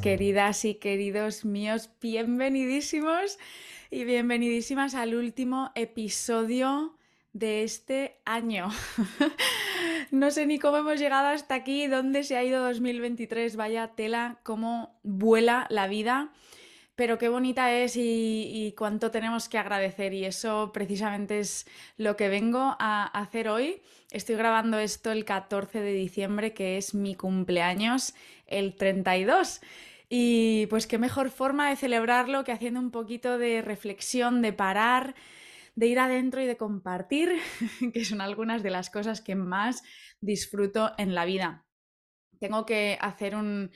queridas y queridos míos, bienvenidísimos y bienvenidísimas al último episodio de este año. no sé ni cómo hemos llegado hasta aquí, dónde se ha ido 2023, vaya tela, cómo vuela la vida, pero qué bonita es y, cuánto tenemos que agradecer y eso precisamente es lo que vengo a hacer hoy. Estoy grabando esto el 14 de diciembre, que es mi cumpleaños, el 32. Y pues qué mejor forma de celebrarlo que haciendo un poquito de reflexión, de parar, de ir adentro y de compartir, que son algunas de las cosas que más disfruto en la vida. Tengo que hacer un...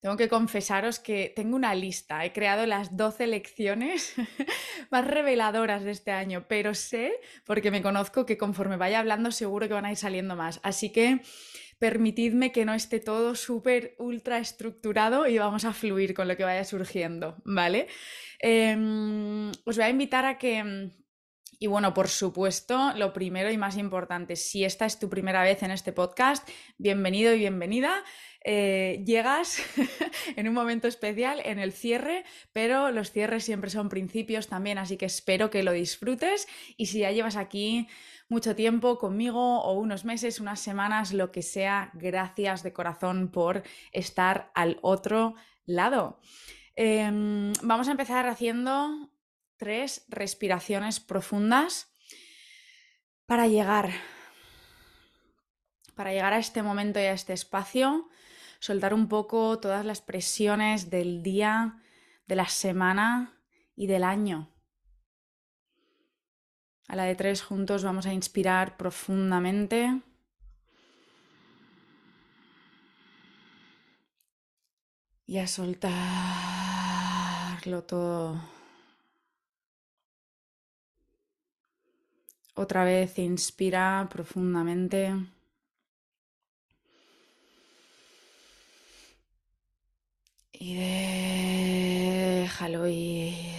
Tengo que confesaros que tengo una lista. He creado las 12 lecciones más reveladoras de este año, pero sé, porque me conozco, que conforme vaya hablando seguro que van a ir saliendo más. Así que permitidme que no esté todo súper ultra estructurado y vamos a fluir con lo que vaya surgiendo, ¿vale? Em, os voy a invitar a que y bueno, por supuesto, lo primero y más importante, si esta es tu primera vez en este podcast, bienvenido y bienvenida. Eh, llegas en un momento especial, en el cierre, pero los cierres siempre son principios también, así que espero que lo disfrutes y si ya llevas aquí mucho tiempo conmigo o unos meses, unas semanas, lo que sea, gracias de corazón por estar al otro lado. Em, vamos a empezar haciendo tres respiraciones profundas para llegar, para llegar a este momento y a este espacio, soltar un poco todas las presiones del día, de la semana y del año. A la de tres juntos vamos a inspirar profundamente. Y a soltarlo todo. Otra vez inspira profundamente. Y déjalo ir.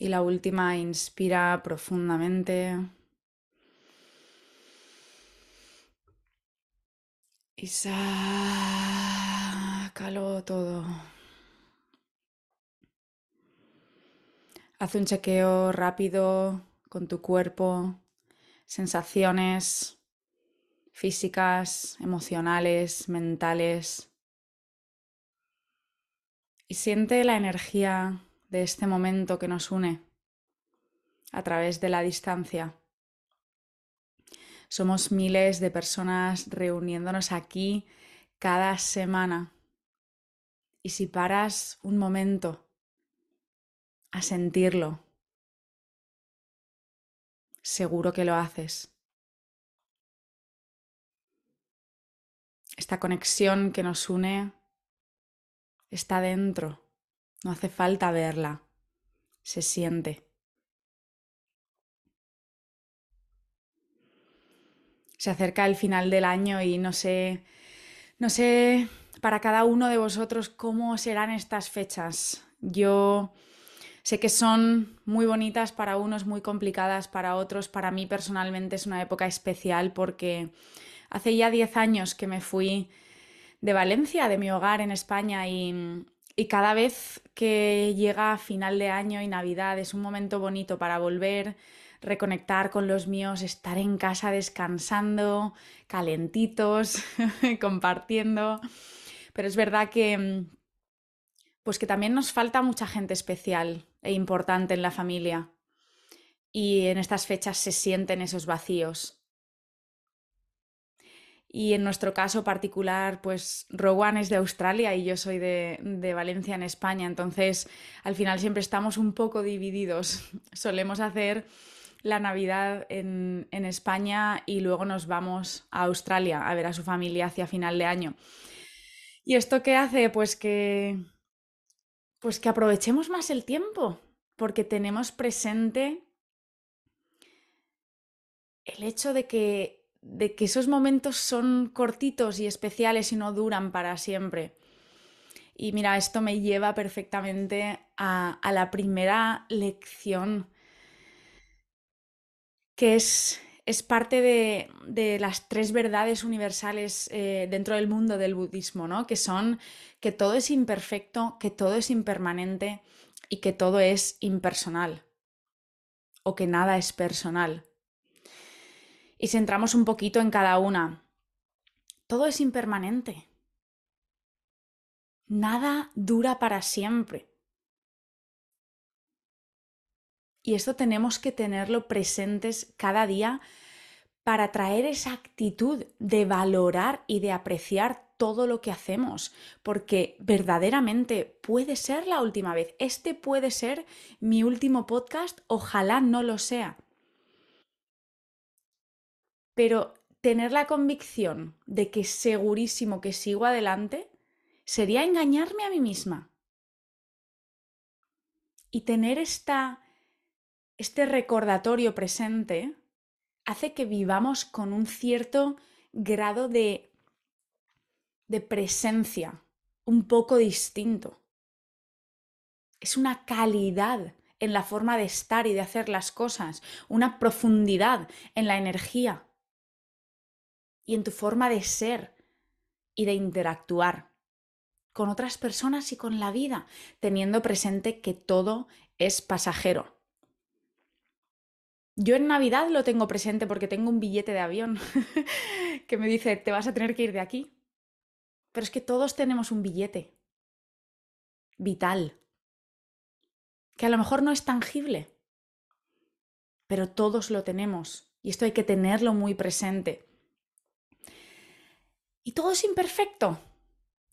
Y la última, inspira profundamente. Y sácalo todo. Haz un chequeo rápido con tu cuerpo, sensaciones físicas, emocionales, mentales. Y siente la energía de este momento que nos une a través de la distancia. Somos miles de personas reuniéndonos aquí cada semana. Y si paras un momento a sentirlo. Seguro que lo haces. Esta conexión que nos une está dentro. No hace falta verla. Se siente. Se acerca el final del año y no sé, no sé para cada uno de vosotros cómo serán estas fechas. Yo Sé que son muy bonitas para unos, muy complicadas para otros. Para mí personalmente es una época especial porque hace ya 10 años que me fui de Valencia, de mi hogar en España y, y cada vez que llega final de año y Navidad es un momento bonito para volver, reconectar con los míos, estar en casa descansando, calentitos, compartiendo. Pero es verdad que pues que también nos falta mucha gente especial e importante en la familia. Y en estas fechas se sienten esos vacíos. Y en nuestro caso particular, pues Rowan es de Australia y yo soy de, de, Valencia, en España. Entonces, al final siempre estamos un poco divididos. Solemos hacer la Navidad en, en España y luego nos vamos a Australia a ver a su familia hacia final de año. ¿Y esto qué hace? Pues que pues que aprovechemos más el tiempo, porque tenemos presente el hecho de que, de que esos momentos son cortitos y especiales y no duran para siempre. Y mira, esto me lleva perfectamente a, la primera lección, que es es parte de, las tres verdades universales eh, dentro del mundo del budismo, ¿no? Que son que todo es imperfecto, que todo es impermanente y que todo es impersonal o que nada es personal. Y si entramos un poquito en cada una, todo es impermanente. Nada dura para siempre. Y esto tenemos que tenerlo presentes cada día para traer esa actitud de valorar y de apreciar todo lo que hacemos, porque verdaderamente puede ser la última vez. Este puede ser mi último podcast, ojalá no lo sea. Pero tener la convicción de que segurísimo que sigo adelante sería engañarme a mí misma. Y tener esta, este recordatorio presente hace que vivamos con un cierto grado de de presencia un poco distinto. Es una calidad en la forma de estar y de hacer las cosas, una profundidad en la energía y en tu forma de ser y de interactuar con otras personas y con la vida, teniendo presente que todo es pasajero. Yo en Navidad lo tengo presente porque tengo un billete de avión que me dice, te vas a tener que ir de aquí. Pero es que todos tenemos un billete vital, que a lo mejor no es tangible, pero todos lo tenemos y esto hay que tenerlo muy presente. Y todo es imperfecto.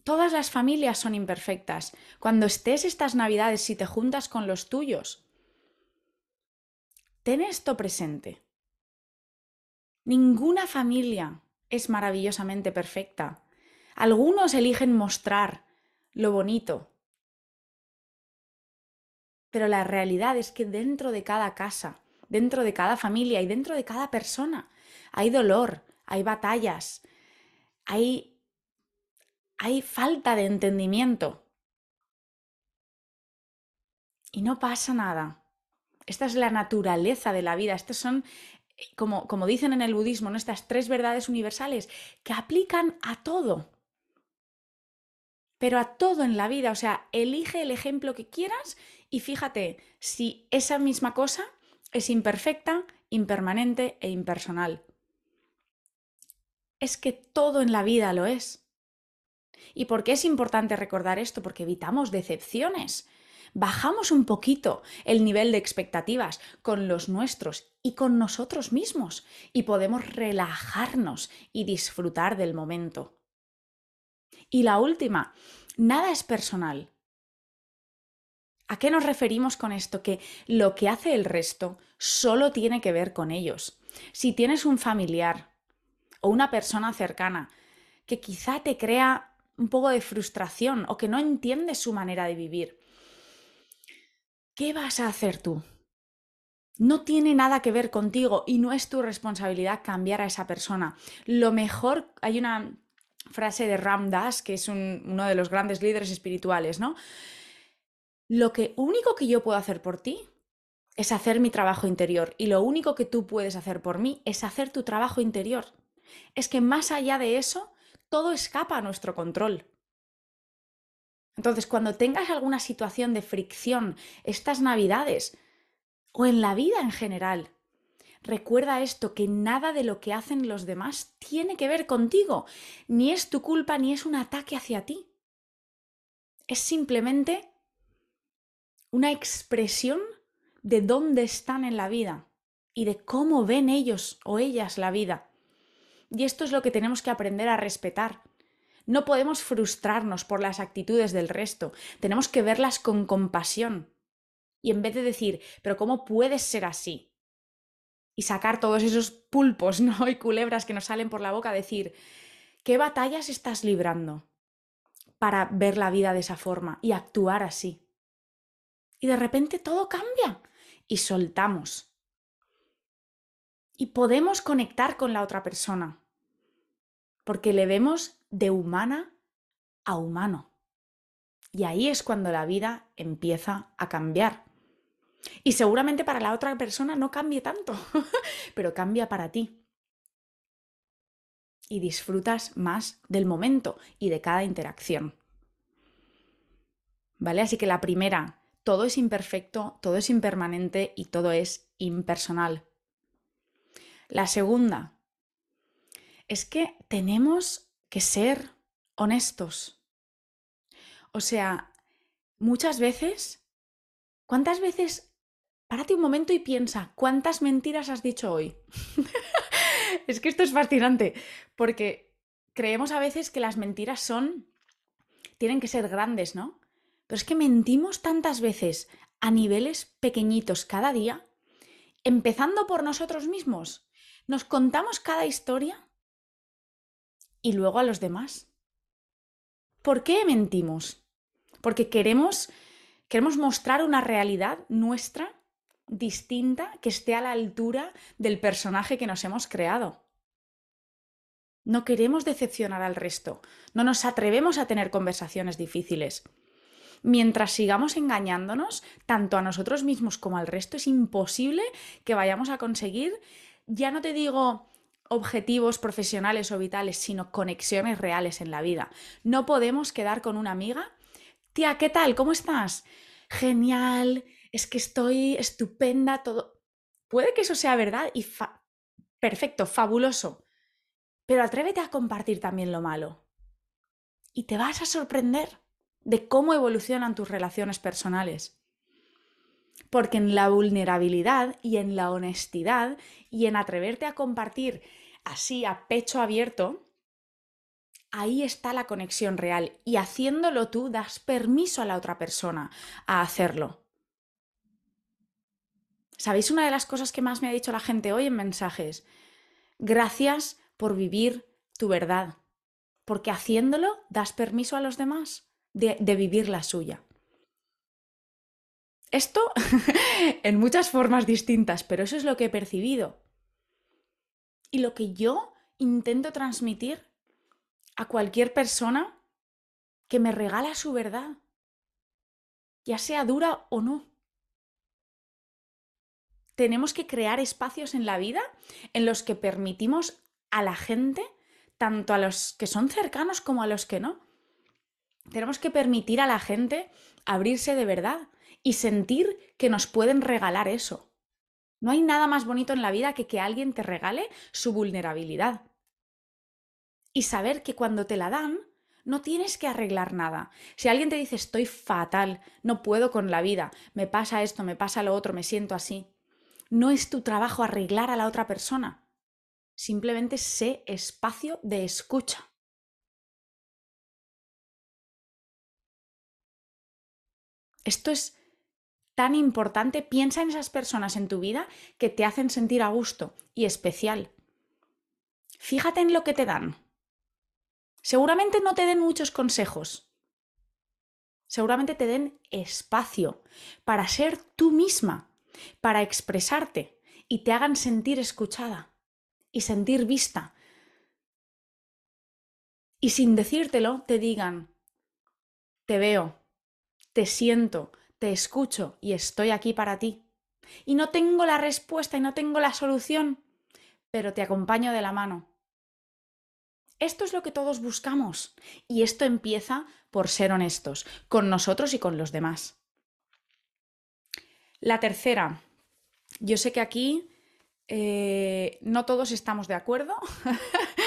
Todas las familias son imperfectas. Cuando estés estas navidades, si te juntas con los tuyos, ten esto presente. Ninguna familia es maravillosamente perfecta. Algunos eligen mostrar lo bonito. Pero la realidad es que dentro de cada casa, dentro de cada familia y dentro de cada persona hay dolor, hay batallas, hay, falta de entendimiento. Y no pasa nada. Esta es la naturaleza de la vida. Estas son, como dicen en el budismo, estas tres verdades universales que aplican a todo pero a todo en la vida. O sea, elige el ejemplo que quieras y fíjate si esa misma cosa es imperfecta, impermanente e impersonal. Es que todo en la vida lo es. ¿Y por qué es importante recordar esto? Porque evitamos decepciones. Bajamos un poquito el nivel de expectativas con los nuestros y con nosotros mismos y podemos relajarnos y disfrutar del momento. Y la última, nada es personal. ¿A qué nos referimos con esto? Que lo que hace el resto solo tiene que ver con ellos. Si tienes un familiar o una persona cercana que quizá te crea un poco de frustración o que no entiende su manera de vivir, ¿qué vas a hacer tú? No tiene nada que ver contigo y no es tu responsabilidad cambiar a esa persona. Lo mejor, hay una frase de Ram Dass, que es uno de los grandes líderes espirituales, ¿no? Lo que único que yo puedo hacer por ti es hacer mi trabajo interior y lo único que tú puedes hacer por mí es hacer tu trabajo interior. Es que más allá de eso, todo escapa a nuestro control. Entonces, cuando tengas alguna situación de fricción estas navidades o en la vida en general, Recuerda esto, que nada de lo que hacen los demás tiene que ver contigo, ni es tu culpa ni es un ataque hacia ti. Es simplemente una expresión de dónde están en la vida y de cómo ven ellos o ellas la vida. Y esto es lo que tenemos que aprender a respetar. No podemos frustrarnos por las actitudes del resto, tenemos que verlas con compasión. Y en vez de decir, pero ¿cómo puedes ser así? y sacar todos esos pulpos ¿no? y culebras que nos salen por la boca, decir, ¿qué batallas estás librando para ver la vida de esa forma y actuar así? Y de repente todo cambia y soltamos. Y podemos conectar con la otra persona, porque le vemos de humana a humano. Y ahí es cuando la vida empieza a cambiar. Y seguramente para la otra persona no cambie tanto, pero cambia para ti. Y disfrutas más del momento y de cada interacción. ¿Vale? Así que la primera, todo es imperfecto, todo es impermanente y todo es impersonal. La segunda es que tenemos que ser honestos. O sea, muchas veces, ¿cuántas veces? Párate un momento y piensa, ¿cuántas mentiras has dicho hoy? es que esto es fascinante, porque creemos a veces que las mentiras son, tienen que ser grandes, ¿no? Pero es que mentimos tantas veces a niveles pequeñitos cada día, empezando por nosotros mismos. Nos contamos cada historia y luego a los demás. ¿Por qué mentimos? Porque queremos, queremos mostrar una realidad nuestra distinta que esté a la altura del personaje que nos hemos creado. No queremos decepcionar al resto, no nos atrevemos a tener conversaciones difíciles. Mientras sigamos engañándonos, tanto a nosotros mismos como al resto, es imposible que vayamos a conseguir, ya no te digo objetivos profesionales o vitales, sino conexiones reales en la vida. No podemos quedar con una amiga. Tía, ¿qué tal? ¿Cómo estás? Genial, es que estoy estupenda, todo. Puede que eso sea verdad y perfecto, fabuloso. Pero atrévete a compartir también lo malo. Y te vas a sorprender de cómo evolucionan tus relaciones personales. Porque en la vulnerabilidad y en la honestidad y en atreverte a compartir así a pecho abierto, ahí está la conexión real. Y haciéndolo tú das permiso a la otra persona a hacerlo. ¿Sabéis una de las cosas que más me ha dicho la gente hoy en mensajes? Gracias por vivir tu verdad, porque haciéndolo das permiso a los demás de, de vivir la suya. Esto en muchas formas distintas, pero eso es lo que he percibido. Y lo que yo intento transmitir a cualquier persona que me regala su verdad, ya sea dura o no. Tenemos que crear espacios en la vida en los que permitimos a la gente, tanto a los que son cercanos como a los que no. Tenemos que permitir a la gente abrirse de verdad, y sentir que nos pueden regalar eso. No hay nada más bonito en la vida que que alguien te regale su vulnerabilidad. Y saber que cuando te la dan, no tienes que arreglar nada. Si alguien te dice estoy fatal, no puedo con la vida, me pasa esto, me pasa lo otro, me siento así, no es tu trabajo arreglar a la otra persona. Simplemente sé espacio de escucha. Esto es tan importante, piensa en esas personas en tu vida que te hacen sentir a gusto y especial. Fíjate en lo que te dan. Seguramente no te den muchos consejos. Seguramente te den espacio para ser tú misma, para expresarte y te hagan sentir escuchada y sentir vista. Y sin decírtelo, te digan, te veo, te siento, te escucho y estoy aquí para ti. Y no tengo la respuesta y no tengo la solución, pero te acompaño de la mano. Esto es lo que todos buscamos y esto empieza por ser honestos con nosotros y con los demás. La tercera, yo sé que aquí eh, no todos estamos de acuerdo,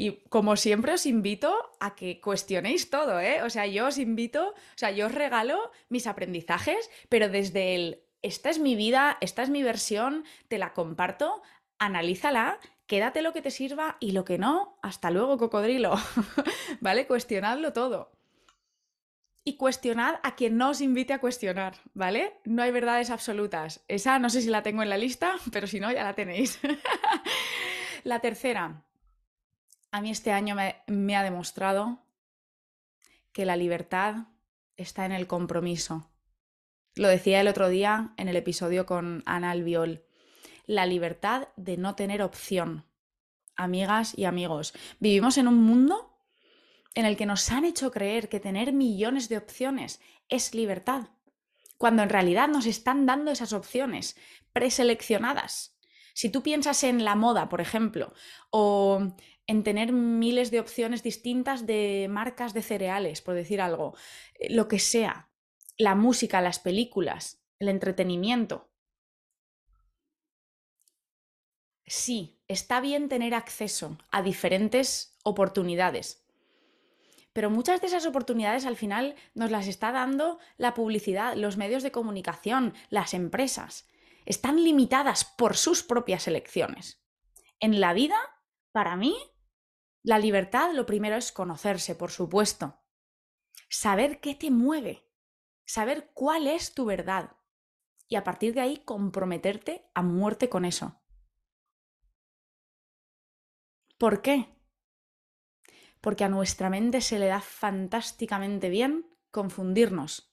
Y como siempre os invito a que cuestionéis todo, ¿eh? O sea, yo os invito, o sea, yo os regalo mis aprendizajes, pero desde el, esta es mi vida, esta es mi versión, te la comparto, analízala, quédate lo que te sirva y lo que no, hasta luego, cocodrilo, ¿vale? Cuestionadlo todo. Y cuestionad a quien no os invite a cuestionar, ¿vale? No hay verdades absolutas. Esa no sé si la tengo en la lista, pero si no, ya la tenéis. la tercera, a mí este año me, ha demostrado que la libertad está en el compromiso. Lo decía el otro día en el episodio con Ana Albiol. La libertad de no tener opción. Amigas y amigos, vivimos en un mundo en el que nos han hecho creer que tener millones de opciones es libertad, cuando en realidad nos están dando esas opciones preseleccionadas. Si tú piensas en la moda, por ejemplo, o en tener miles de opciones distintas de marcas de cereales, por decir algo, eh, lo que sea, la música, las películas, el entretenimiento. Sí, está bien tener acceso a diferentes oportunidades, pero muchas de esas oportunidades al final nos las está dando la publicidad, los medios de comunicación, las empresas. Están limitadas por sus propias elecciones. En la vida, para mí, la libertad lo primero es conocerse, por supuesto. Saber qué te mueve, saber cuál es tu verdad y a partir de ahí comprometerte a muerte con eso. ¿Por qué? porque a nuestra mente se le da fantásticamente bien confundirnos.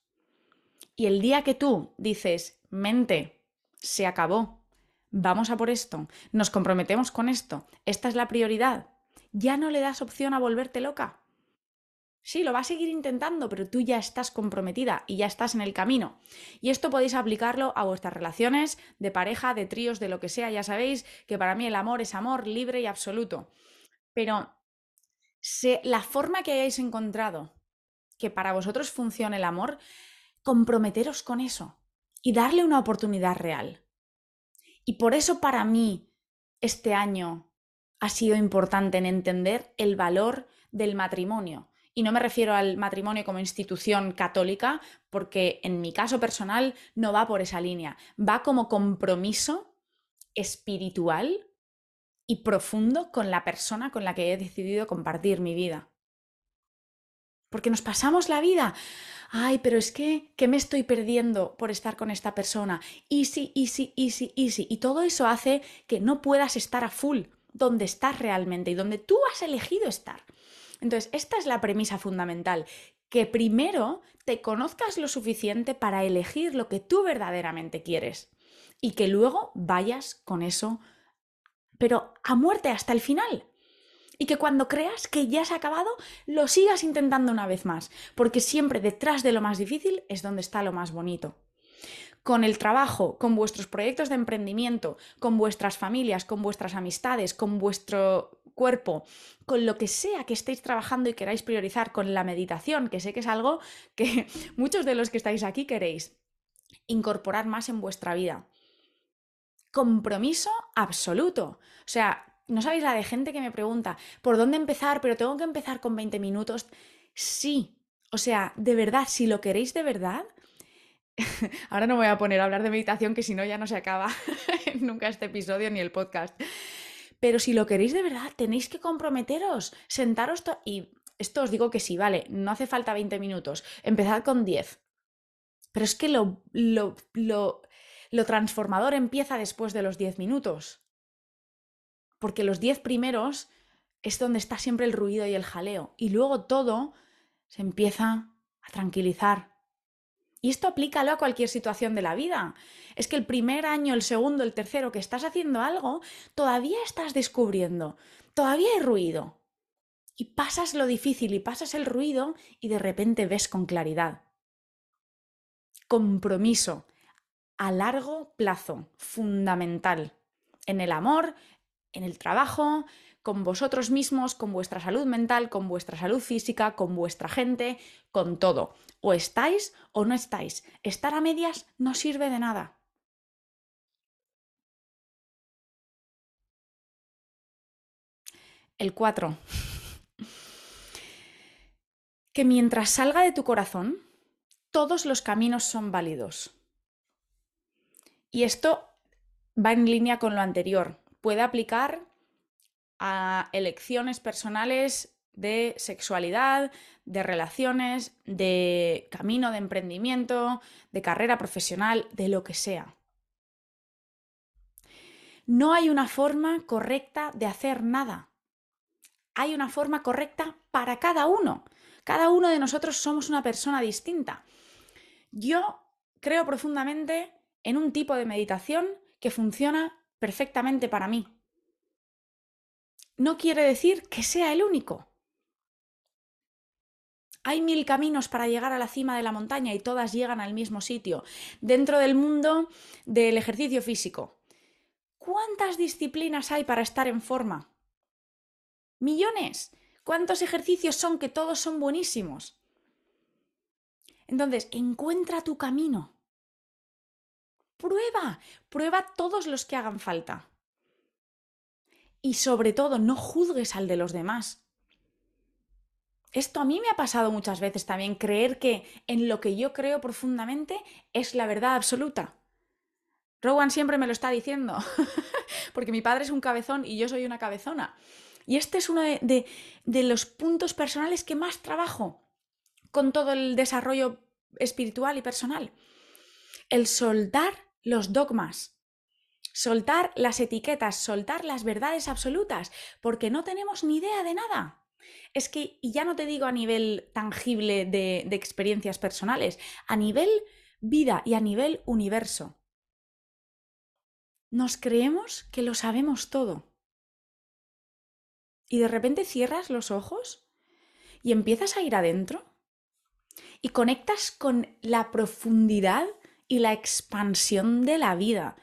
Y el día que tú dices, mente, se acabó, vamos a por esto, nos comprometemos con esto, esta es la prioridad, ya no le das opción a volverte loca. Sí, lo va a seguir intentando, pero tú ya estás comprometida y ya estás en el camino. Y esto podéis aplicarlo a vuestras relaciones de pareja, de tríos, de lo que sea. Ya sabéis que para mí el amor es amor libre y absoluto. Pero la forma que hayáis encontrado que para vosotros funcione el amor, comprometeros con eso y darle una oportunidad real. Y por eso para mí este año ha sido importante en entender el valor del matrimonio. Y no me refiero al matrimonio como institución católica, porque en mi caso personal no va por esa línea, va como compromiso espiritual y profundo con la persona con la que he decidido compartir mi vida. Porque nos pasamos la vida. Ay, pero es que, ¿qué me estoy perdiendo por estar con esta persona? Easy, easy, easy, easy. Y todo eso hace que no puedas estar a full donde estás realmente y donde tú has elegido estar. Entonces, esta es la premisa fundamental, que primero te conozcas lo suficiente para elegir lo que tú verdaderamente quieres y que luego vayas con eso pero a muerte hasta el final. Y que cuando creas que ya se ha acabado, lo sigas intentando una vez más, porque siempre detrás de lo más difícil es donde está lo más bonito. Con el trabajo, con vuestros proyectos de emprendimiento, con vuestras familias, con vuestras amistades, con vuestro cuerpo, con lo que sea que estéis trabajando y queráis priorizar, con la meditación, que sé que es algo que muchos de los que estáis aquí queréis incorporar más en vuestra vida compromiso absoluto. O sea, no sabéis la de gente que me pregunta, ¿por dónde empezar? Pero tengo que empezar con 20 minutos. Sí, o sea, de verdad, si lo queréis de verdad, ahora no voy a poner a hablar de meditación, que si no ya no se acaba nunca este episodio ni el podcast. Pero si lo queréis de verdad, tenéis que comprometeros, sentaros y esto os digo que sí, vale, no hace falta 20 minutos, empezad con 10. Pero es que lo, lo, lo transformador empieza después de los 10 minutos. Porque los 10 primeros es donde está siempre el ruido y el jaleo. Y luego todo se empieza a tranquilizar. Y esto aplícalo a cualquier situación de la vida. Es que el primer año, el segundo, el tercero que estás haciendo algo, todavía estás descubriendo, todavía hay ruido. Y pasas lo difícil y pasas el ruido y de repente ves con claridad. Compromiso a largo plazo, fundamental, en el amor, en el trabajo, con vosotros mismos, con vuestra salud mental, con vuestra salud física, con vuestra gente, con todo. O estáis o no estáis. Estar a medias no sirve de nada. El 4. Que mientras salga de tu corazón, todos los caminos son válidos. Y esto va en línea con lo anterior. Puede aplicar a elecciones personales de sexualidad, de relaciones, de camino de emprendimiento, de carrera profesional, de lo que sea. No hay una forma correcta de hacer nada. Hay una forma correcta para cada uno. Cada uno de nosotros somos una persona distinta. Yo creo profundamente en un tipo de meditación que funciona perfectamente para mí. No quiere decir que sea el único. Hay mil caminos para llegar a la cima de la montaña y todas llegan al mismo sitio. Dentro del mundo del ejercicio físico, ¿cuántas disciplinas hay para estar en forma? Millones. ¿Cuántos ejercicios son que todos son buenísimos? Entonces, encuentra tu camino. Prueba, prueba todos los que hagan falta. Y sobre todo, no juzgues al de los demás. Esto a mí me ha pasado muchas veces también, creer que en lo que yo creo profundamente es la verdad absoluta. Rowan siempre me lo está diciendo, porque mi padre es un cabezón y yo soy una cabezona. Y este es uno de, de, los puntos personales que más trabajo con todo el desarrollo espiritual y personal. El soltar los dogmas, soltar las etiquetas, soltar las verdades absolutas, porque no tenemos ni idea de nada. Es que, y ya no te digo a nivel tangible de, de experiencias personales, a nivel vida y a nivel universo. Nos creemos que lo sabemos todo. Y de repente cierras los ojos y empiezas a ir adentro y conectas con la profundidad y la expansión de la vida,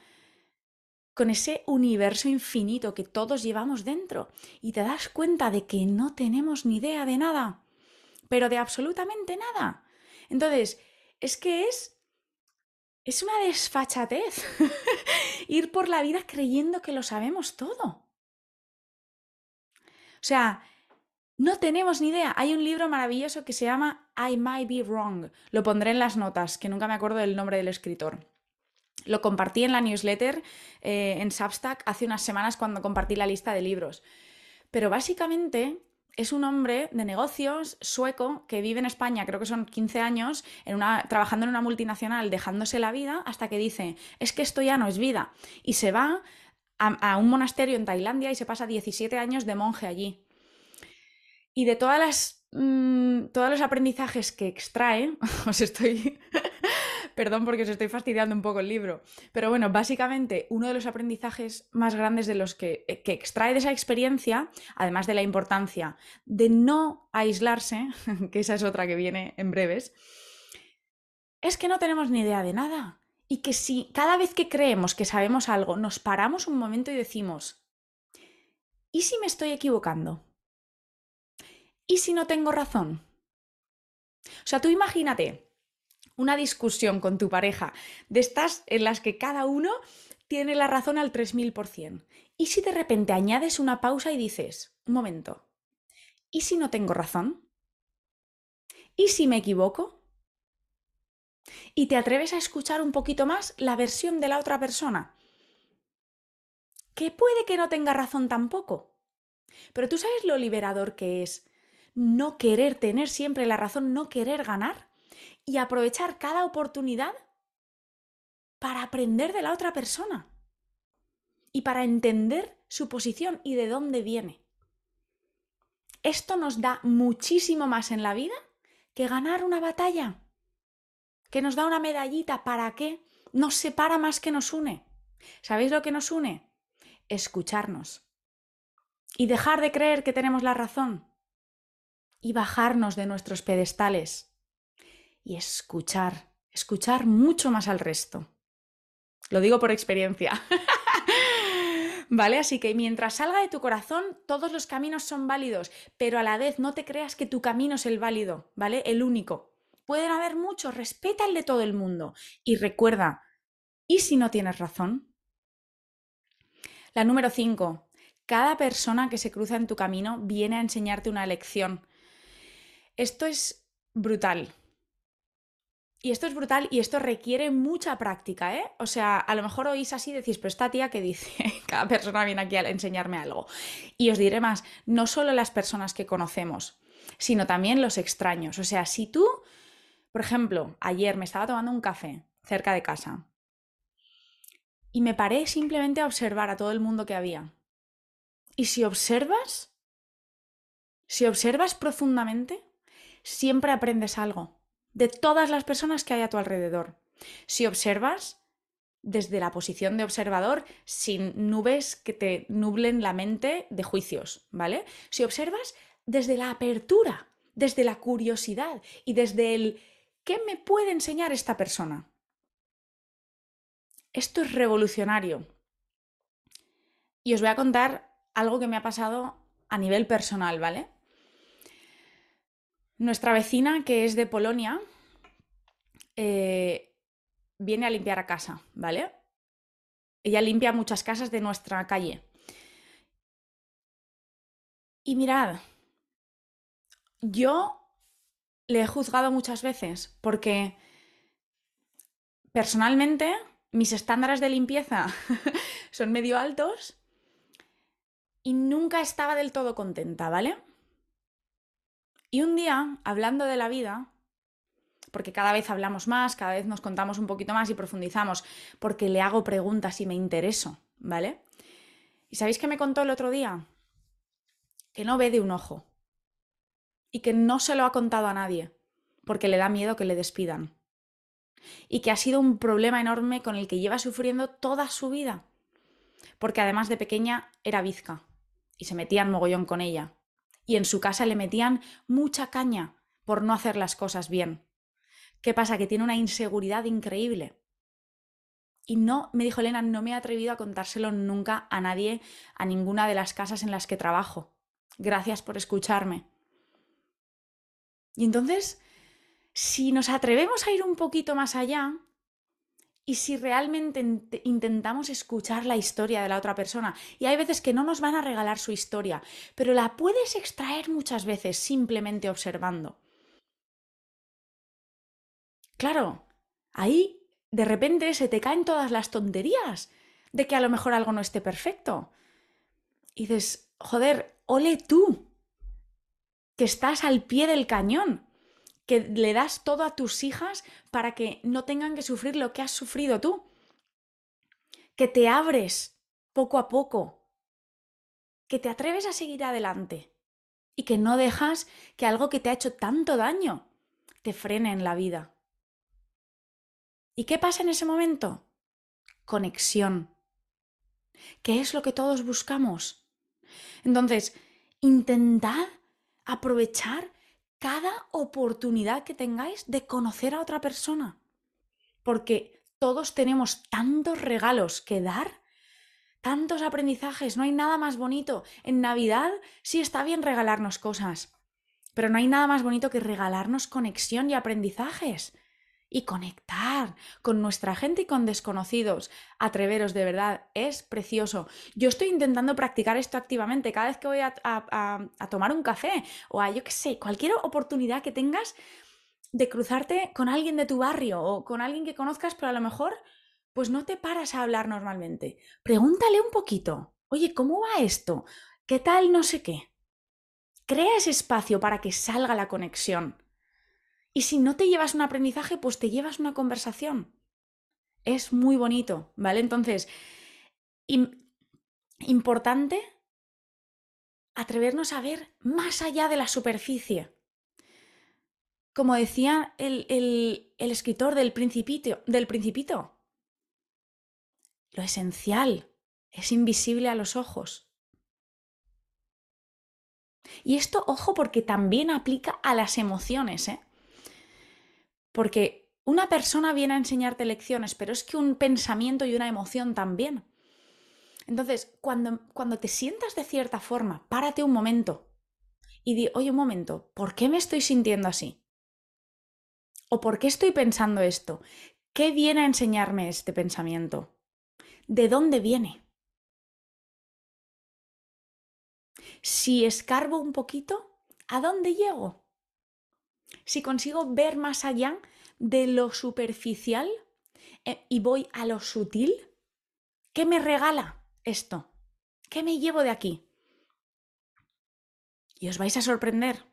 con ese universo infinito que todos llevamos dentro y te das cuenta de que no tenemos ni idea de nada, pero de absolutamente nada. Entonces, es que es es una desfachatez ir por la vida creyendo que lo sabemos todo. O sea, no tenemos ni idea. Hay un libro maravilloso que se llama I Might Be Wrong. Lo pondré en las notas, que nunca me acuerdo del nombre del escritor. Lo compartí en la newsletter eh, en Substack hace unas semanas cuando compartí la lista de libros. Pero básicamente es un hombre de negocios sueco que vive en España, creo que son 15 años, trabajando en una multinacional, dejándose la vida, hasta que dice, es que esto ya no es vida. Y se va a, un monasterio en Tailandia y se pasa 17 años de monje allí. Y de todas las, mm, todos los aprendizajes que extrae, os estoy... Perdón porque os estoy fastidiando un poco el libro. Pero bueno, básicamente uno de los aprendizajes más grandes de los que, eh, que extrae de esa experiencia, además de la importancia de no aislarse, que esa es otra que viene en breves, es que no tenemos ni idea de nada. Y que si cada vez que creemos que sabemos algo, nos paramos un momento y decimos, ¿y si me estoy equivocando? ¿Y si no tengo razón? O sea, tú imagínate una discusión con tu pareja de estas en las que cada uno tiene la razón al 3000%. ¿Y si de repente añades una pausa y dices, un momento, ¿y si no tengo razón? ¿Y si me equivoco? y te atreves a escuchar un poquito más la versión de la otra persona. Que puede que no tenga razón tampoco. Pero tú sabes lo liberador que es no querer tener siempre la razón, no querer ganar y aprovechar cada oportunidad para aprender de la otra persona y para entender su posición y de dónde viene. Esto nos da muchísimo más en la vida que ganar una batalla que nos da una medallita, ¿para qué? Nos separa más que nos une. ¿Sabéis lo que nos une? Escucharnos. Y dejar de creer que tenemos la razón. Y bajarnos de nuestros pedestales. Y escuchar, escuchar mucho más al resto. Lo digo por experiencia. ¿Vale? Así que mientras salga de tu corazón, todos los caminos son válidos, pero a la vez no te creas que tu camino es el válido, ¿vale? El único. Pueden haber muchos, respeta el de todo el mundo. Y recuerda, ¿y si no tienes razón? La número 5. Cada persona que se cruza en tu camino viene a enseñarte una lección. Esto es brutal. Y esto es brutal y esto requiere mucha práctica, ¿eh? O sea, a lo mejor oís así y decís, pero esta tía que dice, cada persona viene aquí a enseñarme algo. Y os diré más, no solo las personas que conocemos, sino también los extraños. O sea, si tú por ejemplo, ayer me estaba tomando un café cerca de casa y me paré simplemente a observar a todo el mundo que había. Y si observas, si observas profundamente, siempre aprendes algo de todas las personas que hay a tu alrededor. Si observas desde la posición de observador, sin nubes que te nublen la mente de juicios, ¿vale? Si observas desde la apertura desde la curiosidad y desde el ¿qué me puede enseñar esta persona? Esto es revolucionario. Y os voy a contar algo que me ha pasado a nivel personal, ¿vale? Nuestra vecina, que es de Polonia, eh, viene a limpiar a casa, ¿vale? Ella limpia muchas casas de nuestra calle. Y mirad, yo le he juzgado muchas veces porque personalmente mis estándares de limpieza son medio altos y nunca estaba del todo contenta, ¿vale? Y un día, hablando de la vida, porque cada vez hablamos más, cada vez nos contamos un poquito más y profundizamos, porque le hago preguntas y me intereso, ¿vale? ¿Y sabéis qué me contó el otro día? Que no ve de un ojo y que no se lo ha contado a nadie, porque le da miedo que le despidan. Y que ha sido un problema enorme con el que lleva sufriendo toda su vida, porque además de pequeña era bizca y se metían mogollón con ella. Y en su casa le metían mucha caña por no hacer las cosas bien. ¿Qué pasa? Que tiene una inseguridad increíble. Y no, me dijo Elena, no me he atrevido a contárselo nunca a nadie, a ninguna de las casas en las que trabajo. Gracias por escucharme. Y entonces, si nos atrevemos a ir un poquito más allá, y si realmente intentamos escuchar la historia de la otra persona, y hay veces que no nos van a regalar su historia, pero la puedes extraer muchas veces simplemente observando. Claro, ahí de repente se te caen todas las tonterías de que a lo mejor algo no esté perfecto. Y dices, joder, ole tú, que estás al pie del cañón, que le das todo a tus hijas para que no tengan que sufrir lo que has sufrido tú, que te abres poco a poco, que te atreves a seguir adelante y que no dejas que algo que te ha hecho tanto daño te frene en la vida. ¿Y qué pasa en ese momento? Conexión. ¿Qué es lo que todos buscamos? Entonces, intentad aprovechar cada oportunidad que tengáis de conocer a otra persona. Porque todos tenemos tantos regalos que dar, tantos aprendizajes, no hay nada más bonito. En Navidad sí está bien regalarnos cosas, pero no hay nada más bonito que regalarnos conexión y aprendizajes y conectar con nuestra gente y con desconocidos. Atreveros, de verdad, es precioso. Yo estoy intentando practicar esto activamente cada vez que voy a, tomar un café o a, yo qué sé, cualquier oportunidad que tengas de cruzarte con alguien de tu barrio o con alguien que conozcas, pero a lo mejor pues no te paras a hablar normalmente. Pregúntale un poquito. Oye, ¿cómo va esto? ¿Qué tal no sé qué? Crea ese espacio para que salga la conexión. Y si no te llevas un aprendizaje, pues te llevas una conversación. Es muy bonito, ¿vale? Entonces, importante atrevernos a ver más allá de la superficie. Como decía el, el escritor del principito, del principito, lo esencial es invisible a los ojos. Y esto, ojo, porque también aplica a las emociones, ¿eh? Porque una persona viene a enseñarte lecciones, pero es que un pensamiento y una emoción también. Entonces, cuando, cuando te sientas de cierta forma, párate un momento y di, oye, un momento, ¿por qué me estoy sintiendo así? ¿O por qué estoy pensando esto? ¿Qué viene a enseñarme este pensamiento? ¿De dónde viene? Si escarbo un poquito, ¿a dónde llego? Si consigo ver más allá de lo superficial eh, y voy a lo sutil, ¿qué me regala esto? ¿Qué me llevo de aquí? Y os vais a sorprender.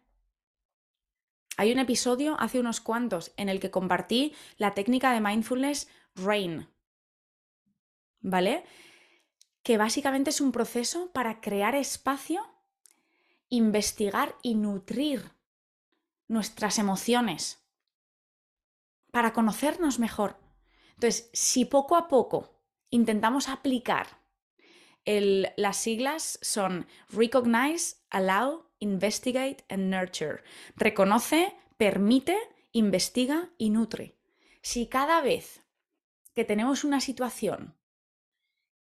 Hay un episodio hace unos cuantos en el que compartí la técnica de mindfulness RAIN. ¿Vale? Que básicamente es un proceso para crear espacio, investigar y nutrir nuestras emociones, para conocernos mejor. Entonces, si poco a poco intentamos aplicar las siglas son Recognize, Allow investigate and nurture. Reconoce, permite, investiga y nutre. Si cada vez que tenemos una situación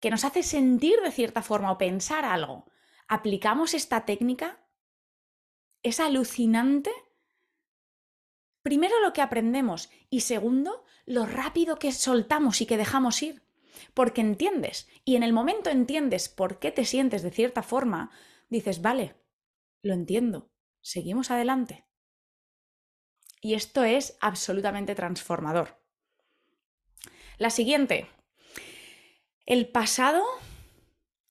que nos hace sentir de cierta forma o pensar algo, aplicamos esta técnica, es alucinante. Primero lo que aprendemos y segundo, lo rápido que soltamos y que dejamos ir. Porque entiendes, y en el momento entiendes por qué te sientes de cierta forma, dices, vale, lo entiendo, seguimos adelante. Y esto es absolutamente transformador. La siguiente, el pasado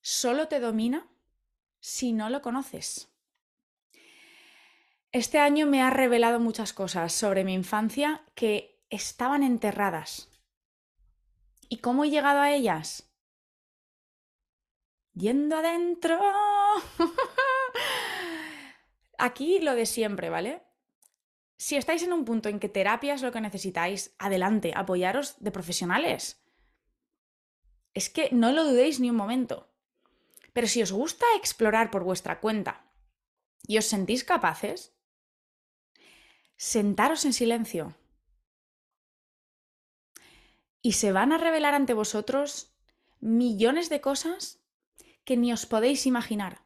solo te domina si no lo conoces. Este año me ha revelado muchas cosas sobre mi infancia que estaban enterradas. ¿Y cómo he llegado a ellas? Yendo adentro. Aquí lo de siempre, ¿vale? Si estáis en un punto en que terapia es lo que necesitáis, adelante, apoyaros de profesionales. Es que no lo dudéis ni un momento. Pero si os gusta explorar por vuestra cuenta y os sentís capaces, sentaros en silencio. Y se van a revelar ante vosotros millones de cosas que ni os podéis imaginar.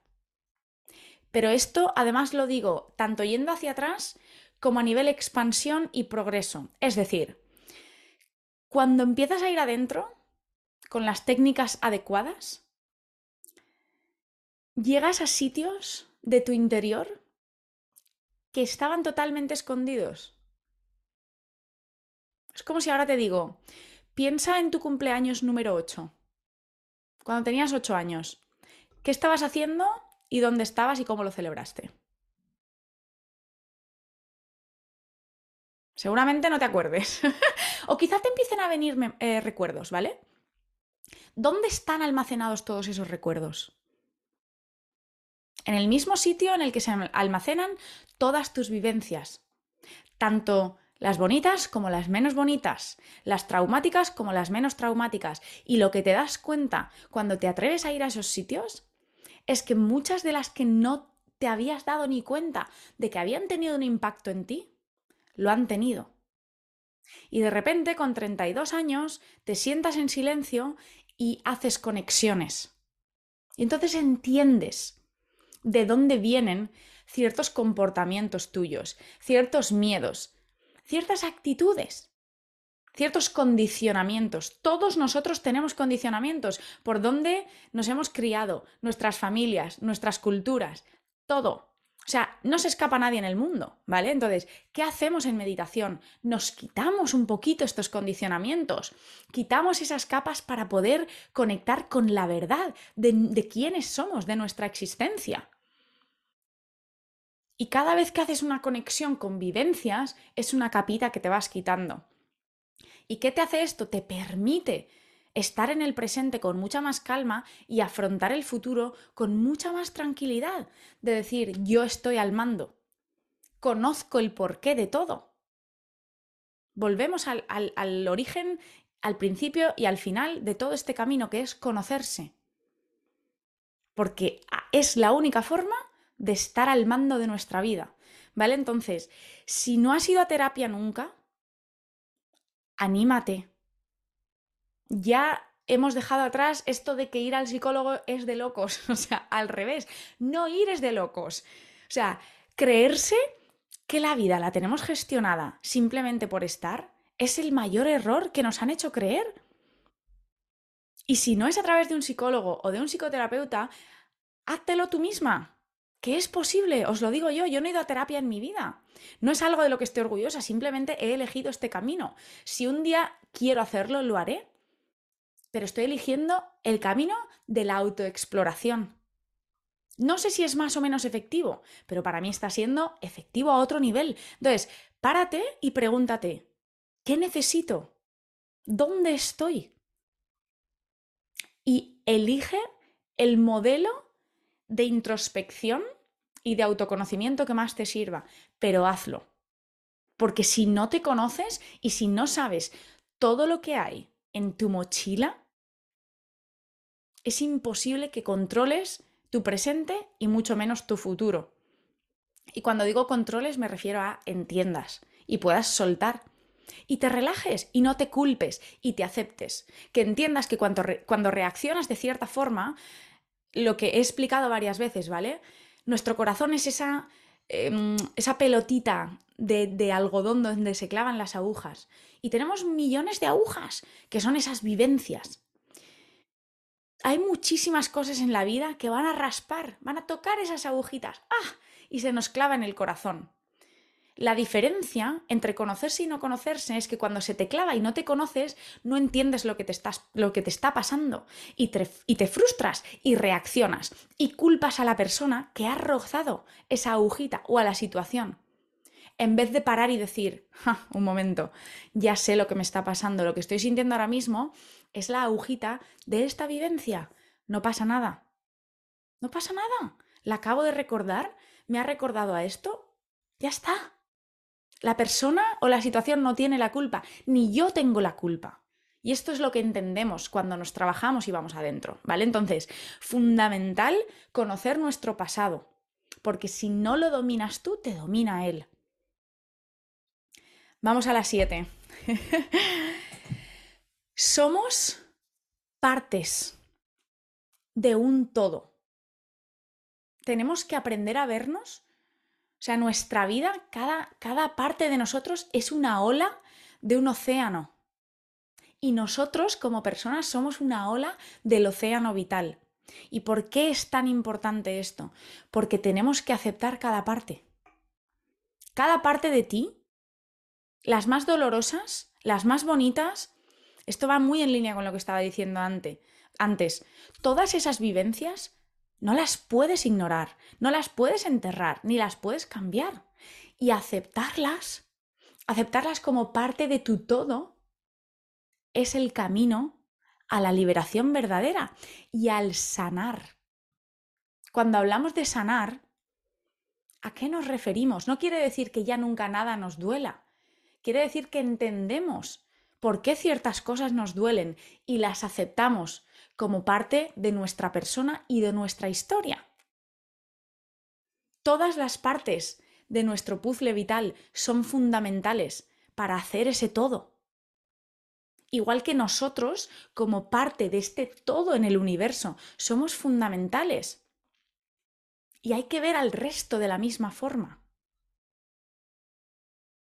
Pero esto además lo digo tanto yendo hacia atrás como a nivel expansión y progreso. Es decir, cuando empiezas a ir adentro con las técnicas adecuadas, llegas a sitios de tu interior que estaban totalmente escondidos. Es como si ahora te digo, piensa en tu cumpleaños número 8, cuando tenías 8 años. ¿Qué estabas haciendo y dónde estabas y cómo lo celebraste? Seguramente no te acuerdes. o quizá te empiecen a venir eh, recuerdos, ¿vale? ¿Dónde están almacenados todos esos recuerdos? En el mismo sitio en el que se almacenan todas tus vivencias, tanto las bonitas como las menos bonitas, las traumáticas como las menos traumáticas. Y lo que te das cuenta cuando te atreves a ir a esos sitios es que muchas de las que no te habías dado ni cuenta de que habían tenido un impacto en ti, lo han tenido. Y de repente, con 32 años, te sientas en silencio y haces conexiones. Y entonces entiendes de dónde vienen ciertos comportamientos tuyos, ciertos miedos, ciertas actitudes, ciertos condicionamientos. Todos nosotros tenemos condicionamientos por donde nos hemos criado, nuestras familias, nuestras culturas, todo. O sea, no se escapa nadie en el mundo, ¿vale? Entonces, ¿qué hacemos en meditación? Nos quitamos un poquito estos condicionamientos, quitamos esas capas para poder conectar con la verdad de, de quiénes somos, de nuestra existencia. Y cada vez que haces una conexión con vivencias, es una capita que te vas quitando. ¿Y qué te hace esto? Te permite estar en el presente con mucha más calma y afrontar el futuro con mucha más tranquilidad, de decir, yo estoy al mando, conozco el porqué de todo. Volvemos al, al origen, al principio y al final de todo este camino que es conocerse. Porque es la única forma de estar al mando de nuestra vida. ¿Vale? Entonces, si no has ido a terapia nunca, anímate, ya hemos dejado atrás esto de que ir al psicólogo es de locos. O sea, al revés, no ir es de locos. O sea, creerse que la vida la tenemos gestionada simplemente por estar es el mayor error que nos han hecho creer. Y si no es a través de un psicólogo o de un psicoterapeuta, háztelo tú misma. Que es posible, os lo digo yo, yo no he ido a terapia en mi vida. No es algo de lo que esté orgullosa, simplemente he elegido este camino. Si un día quiero hacerlo, lo haré pero estoy eligiendo el camino de la autoexploración. No sé si es más o menos efectivo, pero para mí está siendo efectivo a otro nivel. Entonces, párate y pregúntate, ¿qué necesito? ¿Dónde estoy? Y elige el modelo de introspección y de autoconocimiento que más te sirva, pero hazlo. Porque si no te conoces y si no sabes todo lo que hay en tu mochila, es imposible que controles tu presente y mucho menos tu futuro. Y cuando digo controles me refiero a entiendas y puedas soltar y te relajes y no te culpes y te aceptes. Que entiendas que cuando, cuando reaccionas de cierta forma, lo que he explicado varias veces, ¿vale? Nuestro corazón es esa, em, esa pelotita de, de algodón donde se clavan las agujas. Y tenemos millones de agujas, que son esas vivencias. Hay muchísimas cosas en la vida que van a raspar, van a tocar esas agujitas. ¡Ah! Y se nos clava en el corazón. La diferencia entre conocerse y no conocerse es que cuando se te clava y no te conoces, no entiendes lo que te, estás, lo que te está pasando y te, y te frustras y reaccionas y culpas a la persona que ha rozado esa agujita o a la situación. En vez de parar y decir, un momento, ya sé lo que me está pasando, lo que estoy sintiendo ahora mismo es la agujita de esta vivencia. No pasa nada. No pasa nada. La acabo de recordar, me ha recordado a esto, ya está. La persona o la situación no tiene la culpa, ni yo tengo la culpa. Y esto es lo que entendemos cuando nos trabajamos y vamos adentro, ¿vale? Entonces, fundamental conocer nuestro pasado, porque si no lo dominas tú, te domina él. Vamos a las 7. Somos partes de un todo. Tenemos que aprender a vernos sea, nuestra vida, cada, cada parte de nosotros es una ola de un océano. Y nosotros como personas somos una ola del océano vital. ¿Y por qué es tan importante esto? Porque tenemos que aceptar cada parte. Cada parte de ti, las más dolorosas, las más bonitas, esto va muy en línea con lo que estaba diciendo antes. Antes, todas esas vivencias no las puedes ignorar, no las puedes enterrar, ni las puedes cambiar. Y aceptarlas, aceptarlas como parte de tu todo, es el camino a la liberación verdadera y al sanar. Cuando hablamos de sanar, ¿a qué nos referimos? No quiere decir que ya nunca nada nos duela. Quiere decir que entendemos por qué ciertas cosas nos duelen y las aceptamos como parte de nuestra persona y de nuestra historia. Todas las partes de nuestro puzzle vital son fundamentales para hacer ese todo. Igual que nosotros, como parte de este todo en el universo, somos fundamentales. Y hay que ver al resto de la misma forma.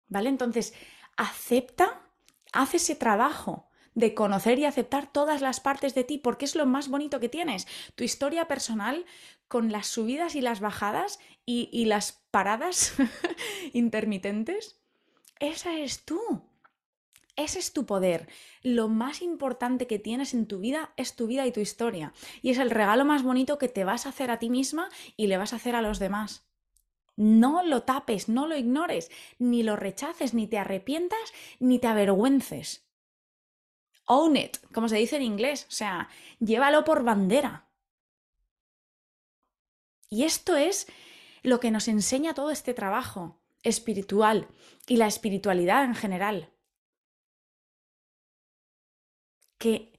¿Vale? Entonces, acepta, haz ese trabajo de conocer y aceptar todas las partes de ti, porque es lo más bonito que tienes. Tu historia personal con las subidas y las bajadas y, las paradas intermitentes, esa es tú. Ese es tu poder. Lo más importante que tienes en tu vida es tu vida y tu historia. Y es el regalo más bonito que te vas a hacer a ti misma y le vas a hacer a los demás. No lo tapes, no lo ignores, ni lo rechaces, ni te arrepientas, ni te avergüences own it, como se dice en inglés, o sea, llévalo por bandera. Y esto es lo que nos enseña todo este trabajo espiritual y la espiritualidad en general. Que,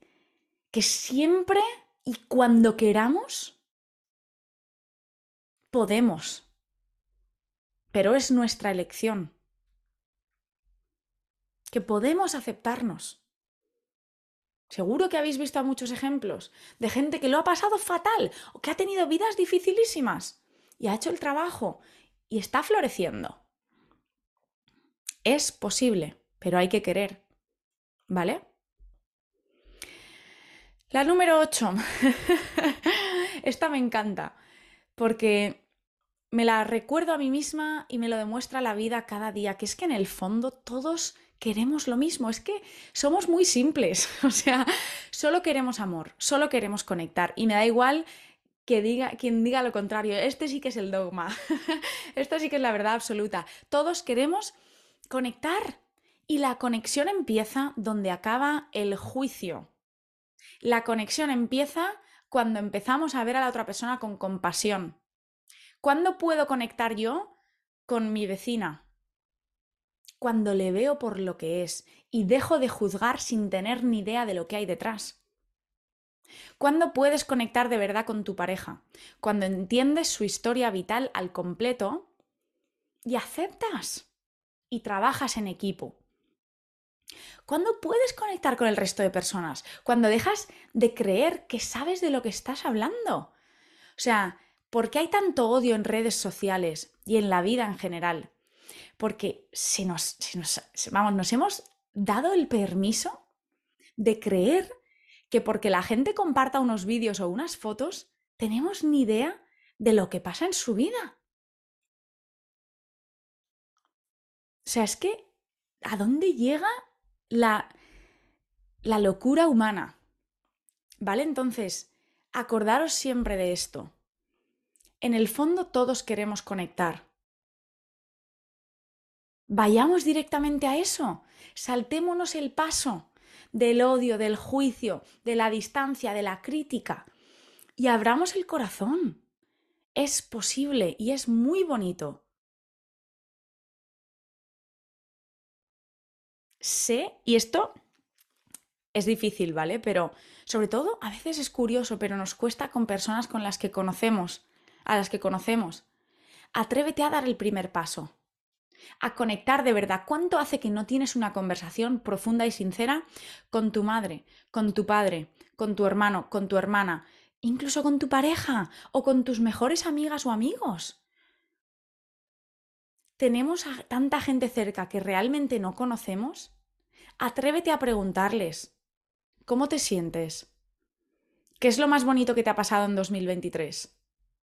que siempre y cuando queramos, podemos. Pero es nuestra elección. Que podemos aceptarnos Seguro que habéis visto muchos ejemplos de gente que lo ha pasado fatal o que ha tenido vidas dificilísimas y ha hecho el trabajo y está floreciendo. Es posible, pero hay que querer. ¿Vale? La número 8. Esta me encanta porque me la recuerdo a mí misma y me lo demuestra la vida cada día, que es que en el fondo todos queremos lo mismo, es que somos muy simples, o sea, solo queremos amor, solo queremos conectar y me da igual que diga quien diga lo contrario, este sí que es el dogma. Esto sí que es la verdad absoluta. Todos queremos conectar y la conexión empieza donde acaba el juicio. La conexión empieza cuando empezamos a ver a la otra persona con compasión. ¿Cuándo puedo conectar yo con mi vecina? Cuando le veo por lo que es y dejo de juzgar sin tener ni idea de lo que hay detrás. ¿Cuándo puedes conectar de verdad con tu pareja? Cuando entiendes su historia vital al completo y aceptas y trabajas en equipo. ¿Cuándo puedes conectar con el resto de personas? Cuando dejas de creer que sabes de lo que estás hablando. O sea, ¿por qué hay tanto odio en redes sociales y en la vida en general? Porque si nos, vamos, nos hemos dado el permiso de creer que porque la gente comparta unos vídeos o unas fotos, tenemos ni idea de lo que pasa en su vida. O sea, es que, ¿a dónde llega la, la locura humana? ¿Vale? Entonces, acordaros siempre de esto. En el fondo todos queremos conectar. Vayamos directamente a eso. Saltémonos el paso del odio, del juicio, de la distancia, de la crítica y abramos el corazón. Es posible y es muy bonito. Sé, y esto es difícil, ¿vale? Pero sobre todo a veces es curioso, pero nos cuesta con personas con las que conocemos, a las que conocemos. Atrévete a dar el primer paso, a conectar de verdad. ¿Cuánto hace que no tienes una conversación profunda y sincera con tu madre, con tu padre, con tu hermano, con tu hermana, incluso con tu pareja o con tus mejores amigas o amigos? tenemos a tanta gente cerca que realmente no conocemos, atrévete a preguntarles, ¿cómo te sientes? ¿Qué es lo más bonito que te ha pasado en 2023?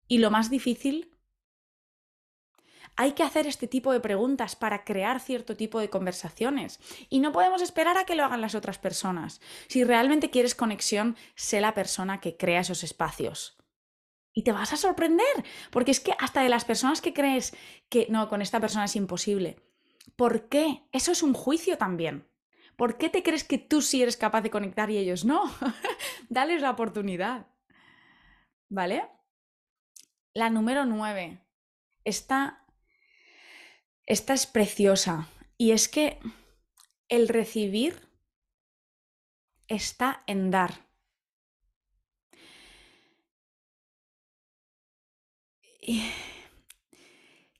¿Y lo más difícil? Hay que hacer este tipo de preguntas para crear cierto tipo de conversaciones y no podemos esperar a que lo hagan las otras personas. Si realmente quieres conexión, sé la persona que crea esos espacios. Y te vas a sorprender, porque es que hasta de las personas que crees que no, con esta persona es imposible. ¿Por qué? Eso es un juicio también. ¿Por qué te crees que tú sí eres capaz de conectar y ellos no? Dales la oportunidad. ¿Vale? La número nueve. Esta, esta es preciosa. Y es que el recibir está en dar.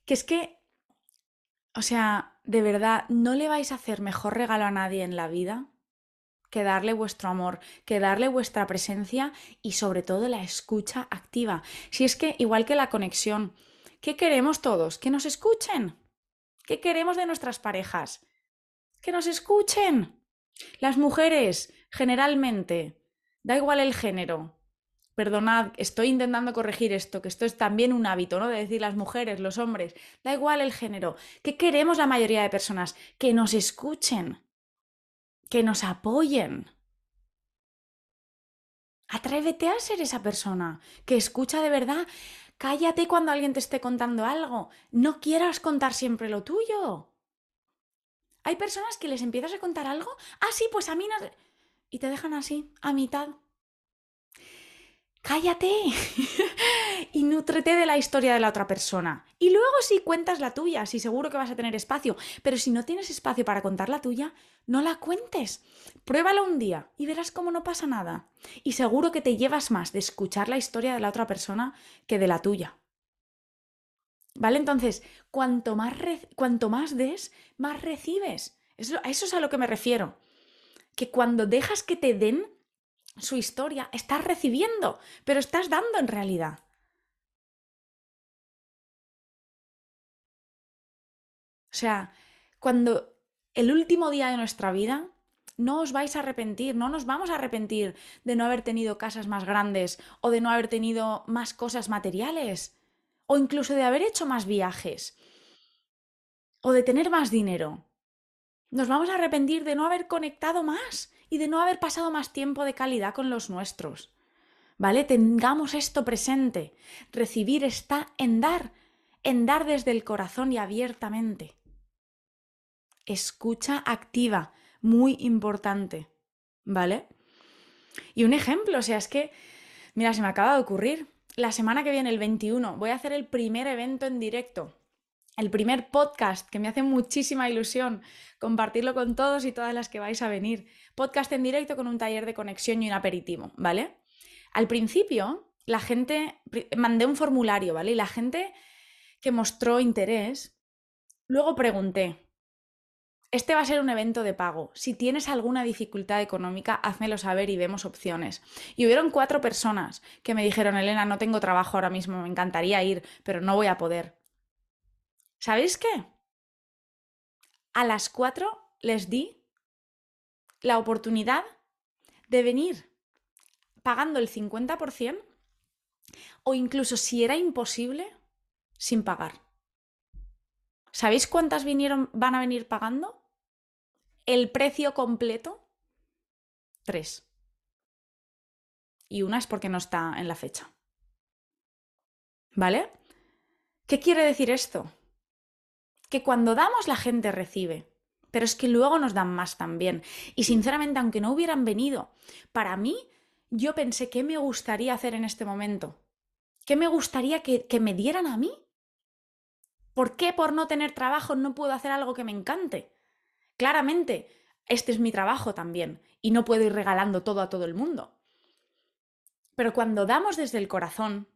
que es que, o sea, de verdad, no le vais a hacer mejor regalo a nadie en la vida que darle vuestro amor, que darle vuestra presencia y sobre todo la escucha activa. Si es que, igual que la conexión, ¿qué queremos todos? Que nos escuchen. ¿Qué queremos de nuestras parejas? Que nos escuchen. Las mujeres, generalmente, da igual el género, perdonad, estoy intentando corregir esto, que esto es también un hábito, ¿no? De decir las mujeres, los hombres, da igual el género. ¿Qué queremos la mayoría de personas? Que nos escuchen, que nos apoyen. Atrévete a ser esa persona que escucha de verdad. Cállate cuando alguien te esté contando algo. No quieras contar siempre lo tuyo. Hay personas que les empiezas a contar algo. Ah, sí, pues a mí no. Y te dejan así, a mitad cállate y nútrete de la historia de la otra persona. Y luego sí cuentas la tuya, sí seguro que vas a tener espacio, pero si no tienes espacio para contar la tuya, no la cuentes. Pruébalo un día y verás cómo no pasa nada. Y seguro que te llevas más de escuchar la historia de la otra persona que de la tuya. ¿Vale? Entonces, cuanto más, cuanto más des, más recibes. Eso, a eso es a lo que me refiero. Que cuando dejas que te den, su historia, estás recibiendo, pero estás dando en realidad. O sea, cuando el último día de nuestra vida, no os vais a arrepentir, no nos vamos a arrepentir de no haber tenido casas más grandes o de no haber tenido más cosas materiales o incluso de haber hecho más viajes o de tener más dinero. Nos vamos a arrepentir de no haber conectado más y de no haber pasado más tiempo de calidad con los nuestros. ¿Vale? Tengamos esto presente. Recibir está en dar, en dar desde el corazón y abiertamente. Escucha activa, muy importante. ¿Vale? Y un ejemplo, o sea, es que, mira, se me acaba de ocurrir. La semana que viene, el 21, voy a hacer el primer evento en directo el primer podcast, que me hace muchísima ilusión compartirlo con todos y todas las que vais a venir. Podcast en directo con un taller de conexión y un aperitivo, ¿vale? Al principio, la gente, mandé un formulario, ¿vale? Y la gente que mostró interés Luego pregunté, este va a ser un evento de pago. Si tienes alguna dificultad económica, házmelo saber y vemos opciones. Y hubieron cuatro personas que me dijeron, Elena, no tengo trabajo ahora mismo, me encantaría ir, pero no voy a poder. ¿Sabéis qué? A las cuatro les di la oportunidad de venir pagando el 50% o incluso si era imposible, sin pagar. ¿Sabéis cuántas vinieron, van a venir pagando? El precio completo, tres. Y una es porque no está en la fecha. ¿Vale? ¿Qué quiere decir esto? Que cuando damos la gente recibe, pero es que luego nos dan más también. Y sinceramente, aunque no hubieran venido, para mí, yo pensé, ¿qué me gustaría hacer en este momento? ¿Qué me gustaría que, que me dieran a mí? ¿Por qué por no tener trabajo no puedo hacer algo que me encante? Claramente, este es mi trabajo también y no puedo ir regalando todo a todo el mundo. Pero cuando damos desde el corazón,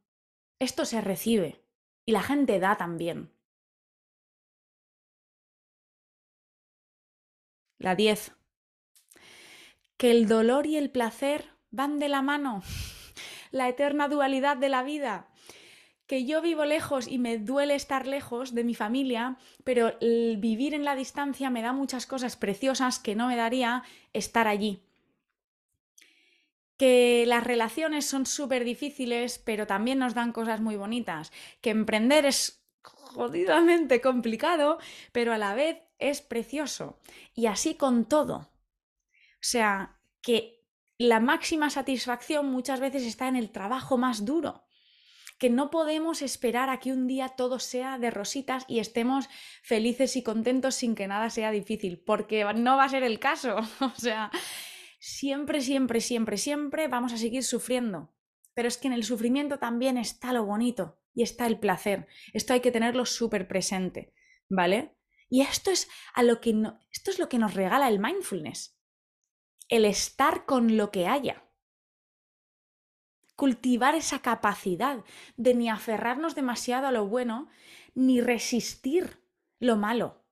esto se recibe y la gente da también. La 10. Que el dolor y el placer van de la mano. La eterna dualidad de la vida que yo vivo lejos y me duele estar lejos de mi familia, pero el vivir en la distancia me da muchas cosas preciosas que no me daría estar allí. Que las relaciones son súper difíciles, pero también nos dan cosas muy bonitas. Que emprender es jodidamente complicado, pero a la vez es precioso. Y así con todo. O sea, que la máxima satisfacción muchas veces está en el trabajo más duro que no podemos esperar a que un día todo sea de rositas y estemos felices y contentos sin que nada sea difícil, porque no va a ser el caso. o sea, siempre, siempre, siempre, siempre vamos a seguir sufriendo. Pero es que en el sufrimiento también está lo bonito y está el placer. Esto hay que tenerlo súper presente, ¿vale? Y esto es, a lo que esto es lo que nos regala el mindfulness. El estar con lo que haya cultivar esa capacidad de ni aferrarnos demasiado a lo bueno, ni resistir lo malo,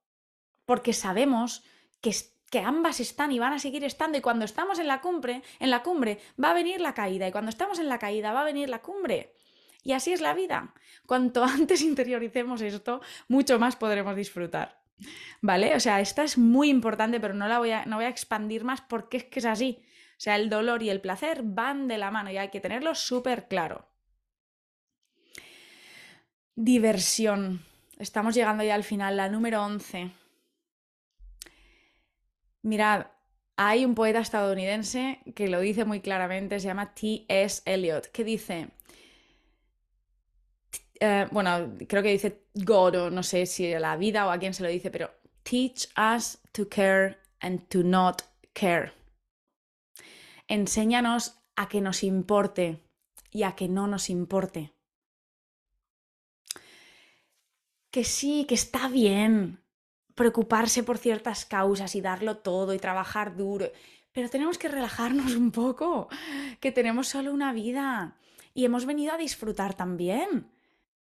porque sabemos que, que ambas están y van a seguir estando y cuando estamos en la cumbre, en la cumbre va a venir la caída y cuando estamos en la caída va a venir la cumbre. Y así es la vida. Cuanto antes interioricemos esto, mucho más podremos disfrutar. ¿Vale? O sea, esta es muy importante, pero no la voy a, no voy a expandir más porque es que es así. O sea, el dolor y el placer van de la mano y hay que tenerlo súper claro. Diversión. Estamos llegando ya al final, la número 11. Mirad, hay un poeta estadounidense que lo dice muy claramente, se llama T.S. Eliot, que dice, eh, bueno, creo que dice God o no sé si la vida o a quién se lo dice, pero teach us to care and to not care enséñanos a que nos importe y a que no nos importe. Que sí, que está bien preocuparse por ciertas causas y darlo todo y trabajar duro, pero tenemos que relajarnos un poco, que tenemos solo una vida y hemos venido a disfrutar también.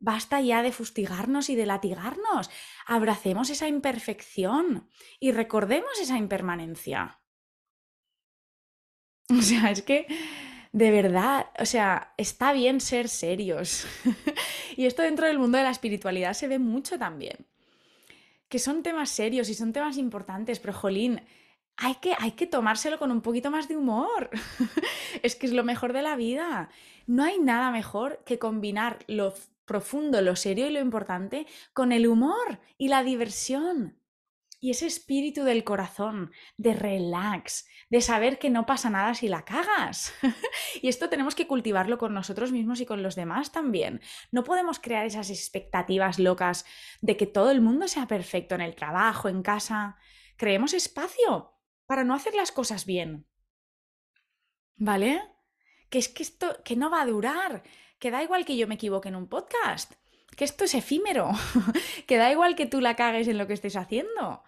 Basta ya de fustigarnos y de latigarnos. Abracemos esa imperfección y recordemos esa impermanencia. O sea, es que de verdad, o sea, está bien ser serios. y esto dentro del mundo de la espiritualidad se ve mucho también. Que son temas serios y son temas importantes, pero jolín, hay que, hay que tomárselo con un poquito más de humor. es que es lo mejor de la vida. No hay nada mejor que combinar lo profundo, lo serio y lo importante con el humor y la diversión. Y ese espíritu del corazón, de relax, de saber que no pasa nada si la cagas. y esto tenemos que cultivarlo con nosotros mismos y con los demás también. No podemos crear esas expectativas locas de que todo el mundo sea perfecto en el trabajo, en casa. Creemos espacio para no hacer las cosas bien. ¿Vale? Que es que esto que no va a durar, que da igual que yo me equivoque en un podcast, que esto es efímero, que da igual que tú la cagues en lo que estés haciendo.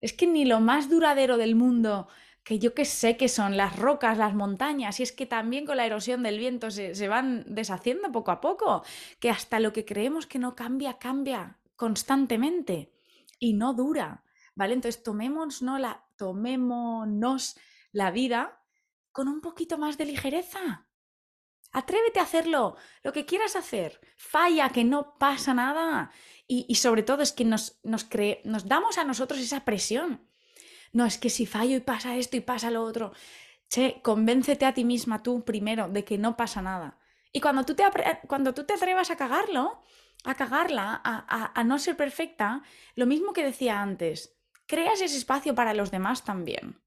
Es que ni lo más duradero del mundo, que yo que sé que son las rocas, las montañas, y es que también con la erosión del viento se, van deshaciendo poco a poco, que hasta lo que creemos que no cambia, cambia constantemente. y no dura, ¿vale? Entonces tomémonos la, tomémonos la vida con un poquito más de ligereza. Atrévete a hacerlo, lo que quieras hacer. Falla, que no pasa nada. Y, sobre todo es que nos, nos, damos a nosotros esa presión. No, es que si fallo y pasa esto y pasa lo otro. Che, convéncete a ti misma tú primero de que no pasa nada. Y cuando tú te, cuando tú te atrevas a cagarlo, a cagarla, a no ser perfecta, lo mismo que decía antes, creas ese espacio para los demás también.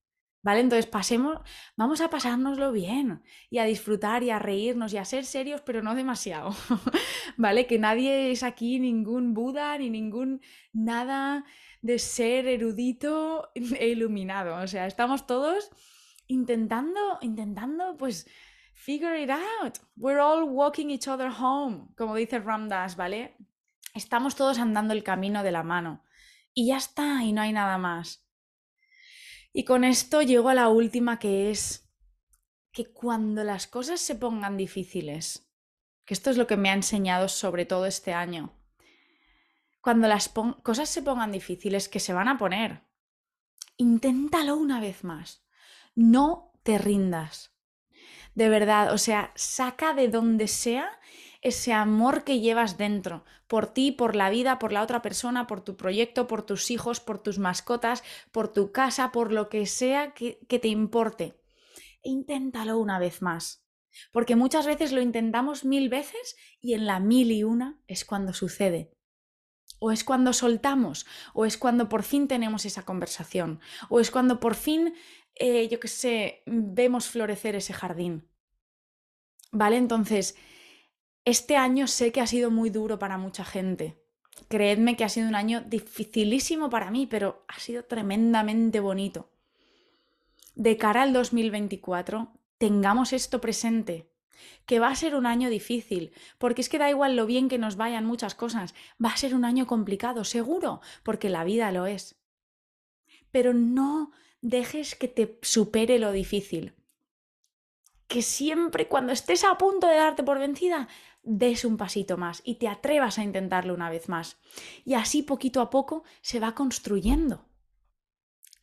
¿Vale? Entonces pasemos, vamos a pasárnoslo bien y a disfrutar y a reírnos y a ser serios, pero no demasiado. ¿Vale? Que nadie es aquí ningún Buda ni ningún nada de ser erudito e iluminado. O sea, estamos todos intentando, intentando, pues, figure it out. We're all walking each other home, como dice Ramdas, ¿vale? Estamos todos andando el camino de la mano. Y ya está, y no hay nada más. Y con esto llego a la última que es que cuando las cosas se pongan difíciles, que esto es lo que me ha enseñado sobre todo este año, cuando las cosas se pongan difíciles, que se van a poner, inténtalo una vez más. No te rindas. De verdad, o sea, saca de donde sea ese amor que llevas dentro, por ti, por la vida, por la otra persona, por tu proyecto, por tus hijos, por tus mascotas, por tu casa, por lo que sea que, te importe. inténtalo una vez más. Porque muchas veces lo intentamos mil veces y en la mil y una es cuando sucede. O es cuando soltamos, o es cuando por fin tenemos esa conversación, o es cuando por fin, eh, yo qué sé, vemos florecer ese jardín. ¿Vale? Entonces, este año sé que ha sido muy duro para mucha gente. Creedme que ha sido un año dificilísimo para mí, pero ha sido tremendamente bonito. De cara al 2024, tengamos esto presente, que va a ser un año difícil, porque es que da igual lo bien que nos vayan muchas cosas, va a ser un año complicado, seguro, porque la vida lo es. Pero no dejes que te supere lo difícil. Que siempre cuando estés a punto de darte por vencida, des un pasito más y te atrevas a intentarlo una vez más. Y así poquito a poco se va construyendo.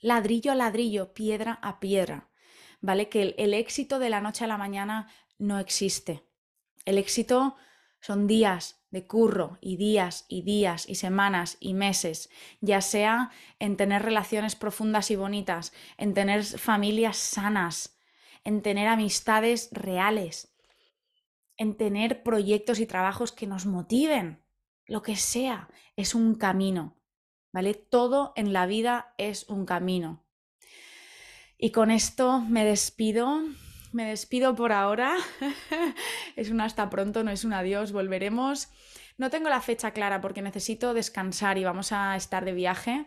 Ladrillo a ladrillo, piedra a piedra. ¿Vale? Que el, el éxito de la noche a la mañana no existe. El éxito son días de curro y días y días y semanas y meses, ya sea en tener relaciones profundas y bonitas, en tener familias sanas, en tener amistades reales, en tener proyectos y trabajos que nos motiven. Lo que sea, es un camino, ¿vale? Todo en la vida es un camino. Y con esto me despido. Me despido por ahora. es un hasta pronto, no es un adiós. Volveremos. No tengo la fecha clara porque necesito descansar y vamos a estar de viaje.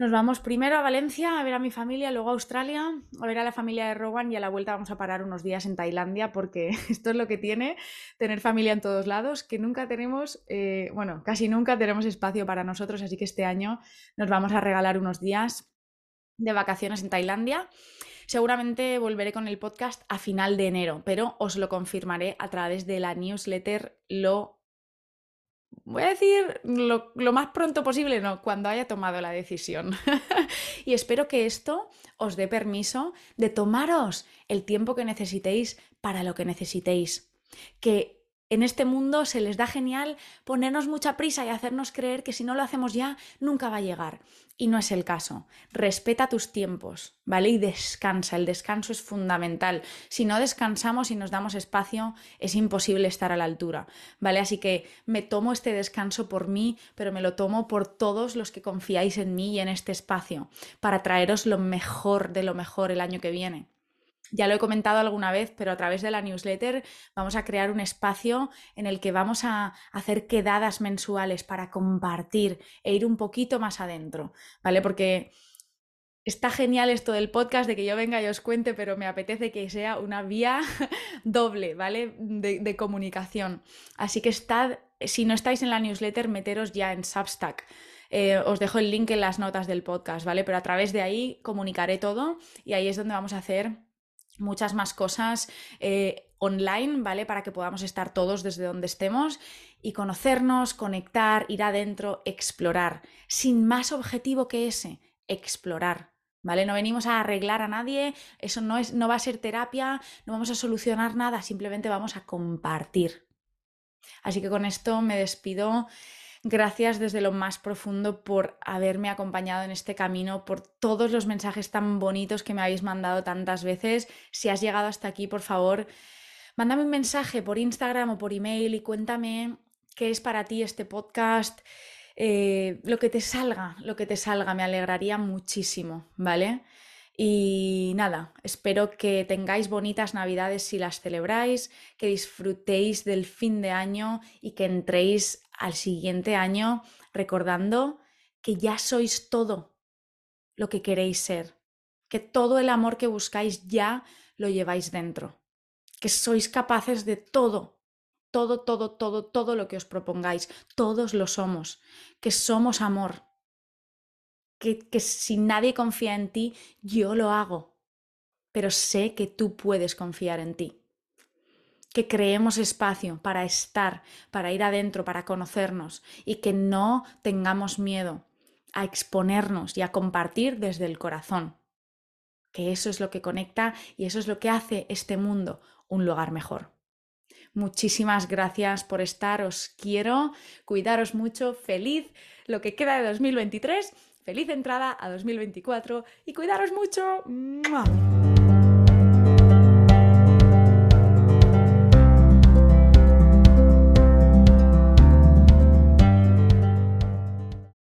Nos vamos primero a Valencia a ver a mi familia, luego a Australia, a ver a la familia de Rowan y a la vuelta vamos a parar unos días en Tailandia porque esto es lo que tiene tener familia en todos lados, que nunca tenemos, eh, bueno, casi nunca tenemos espacio para nosotros, así que este año nos vamos a regalar unos días de vacaciones en Tailandia. Seguramente volveré con el podcast a final de enero, pero os lo confirmaré a través de la newsletter Lo voy a decir lo, más pronto posible, no, cuando haya tomado la decisión. y espero que esto os dé permiso de tomaros el tiempo que necesitéis para lo que necesitéis. Que en este mundo se les da genial ponernos mucha prisa y hacernos creer que si no lo hacemos ya, nunca va a llegar. Y no es el caso. Respeta tus tiempos, ¿vale? Y descansa. El descanso es fundamental. Si no descansamos y nos damos espacio, es imposible estar a la altura, ¿vale? Así que me tomo este descanso por mí, pero me lo tomo por todos los que confiáis en mí y en este espacio, para traeros lo mejor de lo mejor el año que viene. Ya lo he comentado alguna vez, pero a través de la newsletter vamos a crear un espacio en el que vamos a hacer quedadas mensuales para compartir e ir un poquito más adentro, ¿vale? Porque está genial esto del podcast, de que yo venga y os cuente, pero me apetece que sea una vía doble, ¿vale? De, comunicación. Así que estad, si no estáis en la newsletter, meteros ya en Substack. Eh, os dejo el link en las notas del podcast, ¿vale? Pero a través de ahí comunicaré todo y ahí es donde vamos a hacer muchas más cosas eh, online, ¿vale? Para que podamos estar todos desde donde estemos y conocernos, conectar, ir adentro, explorar, sin más objetivo que ese, explorar. ¿Vale? No venimos a arreglar a nadie, eso no, es, no va a ser terapia, no vamos a solucionar nada, simplemente vamos a compartir. Así que con esto me despido. Gracias desde lo más profundo por haberme acompañado en este camino, por todos los mensajes tan bonitos que me habéis mandado tantas veces. Si has llegado hasta aquí, por favor, mándame un mensaje por Instagram o por email y cuéntame qué es para ti este podcast. Eh, lo que te salga, lo que te salga, me alegraría muchísimo, ¿vale? Y nada, espero que tengáis bonitas navidades si las celebráis, que disfrutéis del fin de año y que entréis al siguiente año recordando que ya sois todo lo que queréis ser, que todo el amor que buscáis ya lo lleváis dentro, que sois capaces de todo, todo, todo, todo, todo lo que os propongáis, todos lo somos, que somos amor, que, si nadie confía en ti, yo lo hago, pero sé que tú puedes confiar en ti que creemos espacio para estar, para ir adentro, para conocernos y que no tengamos miedo a exponernos y a compartir desde el corazón. Que eso es lo que conecta y eso es lo que hace este mundo un lugar mejor. Muchísimas gracias por estar, os quiero, cuidaros mucho, feliz lo que queda de 2023 Feliz entrada a 2024 y cuidaros mucho.